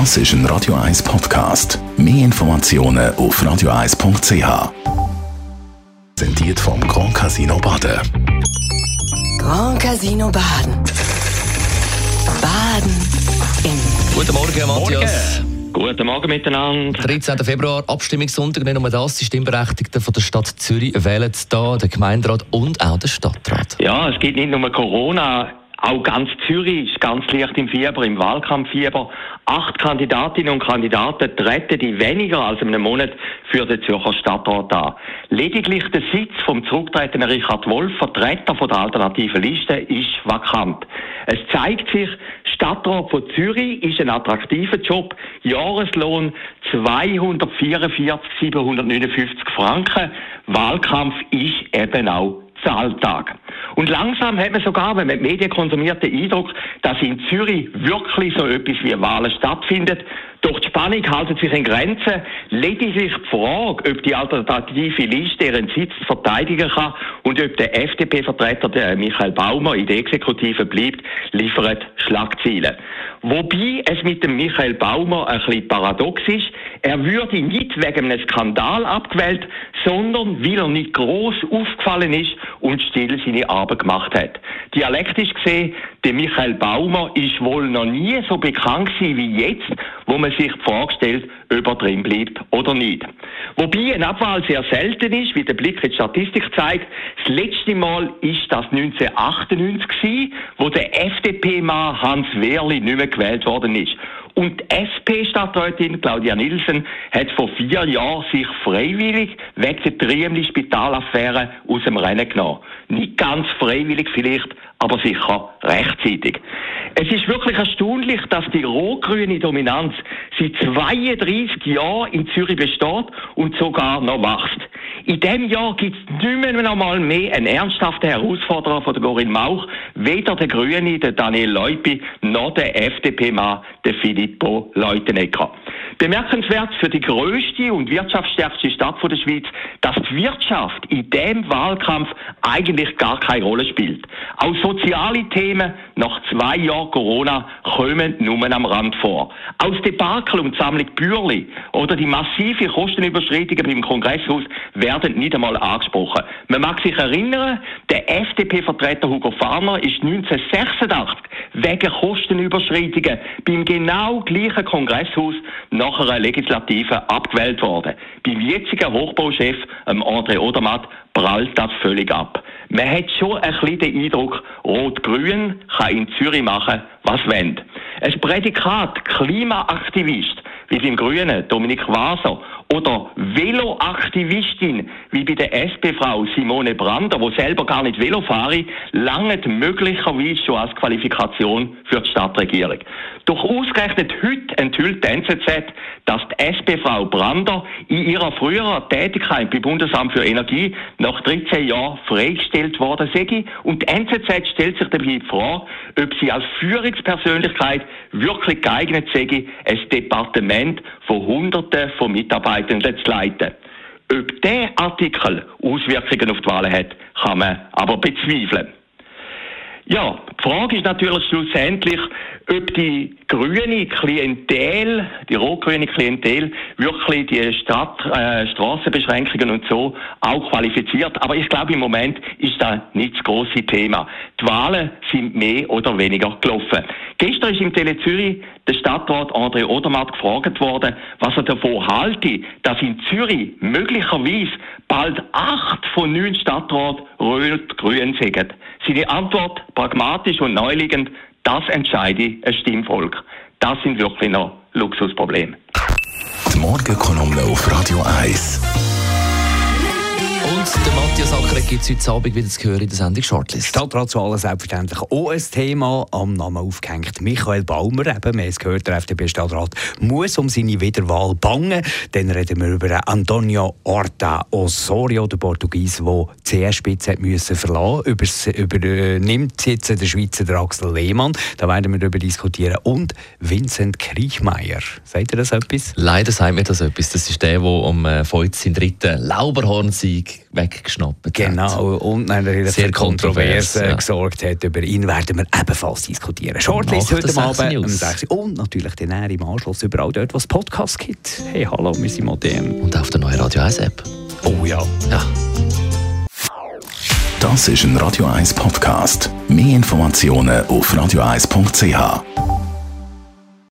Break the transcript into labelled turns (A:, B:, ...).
A: Das ist ein Radio 1 Podcast. Mehr Informationen auf radio1.ch. Präsentiert vom Grand Casino Baden.
B: Grand Casino Baden. Baden im
C: Guten Morgen, Matthias.
D: Guten Morgen miteinander.
C: 13. Februar, Abstimmungssonntag. Nicht nur das, die Stimmberechtigten von der Stadt Zürich wählen da den Gemeinderat und auch den Stadtrat.
D: Ja, es gibt nicht nur Corona. Auch ganz Zürich ist ganz leicht im Fieber, im Wahlkampffieber. Acht Kandidatinnen und Kandidaten treten in weniger als einem Monat für den Zürcher Stadtrat an. Lediglich der Sitz vom zurücktretenden Richard Wolf, Vertreter von der alternativen Liste, ist vakant. Es zeigt sich, Stadtrat von Zürich ist ein attraktiver Job. Jahreslohn 244 759 Franken. Wahlkampf ist eben auch Zahltag. Und langsam hat man sogar, wenn man die Medien konsumiert, den Eindruck, dass in Zürich wirklich so etwas wie Wahlen stattfindet. Doch die Spannung halten sich in Grenzen. Lediglich die Frage, ob die alternative Liste ihren Sitz verteidigen kann und ob der FDP-Vertreter Michael Baumer in der Exekutive bleibt, liefert Schlagzeilen. Wobei es mit dem Michael Baumer ein bisschen paradox ist. Er würde nicht wegen einem Skandal abgewählt, sondern weil er nicht groß aufgefallen ist und still seine Arbeit gemacht hat. Dialektisch gesehen, der Michael Baumer ist wohl noch nie so bekannt gewesen wie jetzt, wo man sich die Frage stellt, ob er drin bleibt oder nicht. Wobei eine Abwahl sehr selten ist, wie der Blick in die Statistik zeigt. Das letzte Mal ist das 1998 gewesen, wo der FDP-Mann Hans Wehrli nicht mehr gewählt worden ist. Und die SP-Stadträtin Claudia Nielsen hat vor vier Jahren sich freiwillig wegen der Triemli-Spitalaffäre aus dem Rennen genommen. Nicht ganz freiwillig vielleicht, aber sicher rechtzeitig. Es ist wirklich erstaunlich, dass die rot-grüne Dominanz seit 32 Jahren in Zürich besteht und sogar noch wächst. In diesem Jahr gibt es nicht mehr noch mal mehr einen ernsthaften Herausforderer von Corinne Mauch, weder der Grüne, der Daniel Leupi, noch der FDP-Mann, der Filippo Leutenegger. Bemerkenswert für die größte und wirtschaftsstärkste Stadt der Schweiz, dass die Wirtschaft in dem Wahlkampf eigentlich gar keine Rolle spielt. Auch soziale Themen nach zwei Jahren Corona kommen nur am Rand vor. Aus Debakel und Sammlung Bürli oder die massive Kostenüberschreitungen beim Kongresshaus werden nicht einmal angesprochen. Man mag sich erinnern, der FDP-Vertreter Hugo Farner ist 1986 wegen Kostenüberschreitungen beim genau gleichen Kongresshaus nach einer Legislative abgewählt worden. Beim jetzigen Hochbauchef, André Odermatt, prallt das völlig ab. Man hat schon ein bisschen den Eindruck, Rot-Grün kann in Zürich machen, was will. Ein Prädikat Klimaaktivist, wie beim Grünen Dominik Waser, oder Veloaktivistin, wie bei der SP-Frau Simone Brander, wo selber gar nicht Velo fahre, langt möglicherweise schon als Qualifikation für die Stadtregierung. Doch ausgerechnet heute enthüllt die NZZ, dass die SP-Frau Brander in ihrer früheren Tätigkeit beim Bundesamt für Energie nach 13 Jahren freigestellt worden sei. Und die NZZ stellt sich dabei die Frage, ob sie als Führungspersönlichkeit wirklich geeignet sei, ein Departement von Hunderten von Mitarbeitern zu leiten. Ob dieser Artikel Auswirkungen auf die Wahlen hat, kann man aber bezweifeln. Ja, die Frage ist natürlich schlussendlich, ob die grüne Klientel, die rot-grüne Klientel, wirklich die Stadt, äh, Strassenbeschränkungen und so auch qualifiziert. Aber ich glaube, im Moment ist das nicht das grosse Thema. Die Wahlen sind mehr oder weniger gelaufen. Gestern ist im Tele Zürich der Stadtrat André Odermatt gefragt worden, was er davon halte, dass in Zürich möglicherweise bald acht von neun Stadtrat rot-grün sind. Seine Antwort pragmatisch und neuliegend, das entscheide ein Stimmvolk. Das sind wirklich noch Luxusprobleme.
A: Die Morgenkolumne auf Radio 1.
C: Und der Matthias Acker gibt es heute Abend wieder zu hören in der Sendung Shortlist.
E: Stadtratswahlen selbstverständlich auch ein Thema. Am Namen aufgehängt Michael Baumer. Eben, wir haben es gehört, der FDP-Stadtrat muss um seine Wiederwahl bangen. Dann reden wir über Antonio Horta Osorio, der Portugies, der die CS-Spitze müssen verlassen musste. Übernimmt jetzt der Schweizer der Axel Lehmann. Da werden wir darüber diskutieren. Und Vincent Kriechmeier. Sagt ihr das etwas?
C: Leider sagt mir das etwas. Das ist der, der am äh, 15. dritten Lauberhorn-Sieg weggeschnappt
E: Genau, und natürlich
C: Sehr
E: für Kontroversen
C: kontrovers, ja.
E: gesorgt hat. Über ihn werden wir ebenfalls diskutieren. Shortlist heute
C: den
E: Abend
C: 6
E: um
C: News.
E: 6 Uhr. Und natürlich dann eher im Anschluss überall dort, wo es Podcasts gibt. Hey, hallo, wir sind modern.
C: Und auf der neuen Radio 1 App.
E: Oh ja.
C: Ja.
A: Das ist ein Radio 1 Podcast. Mehr Informationen auf radio1.ch.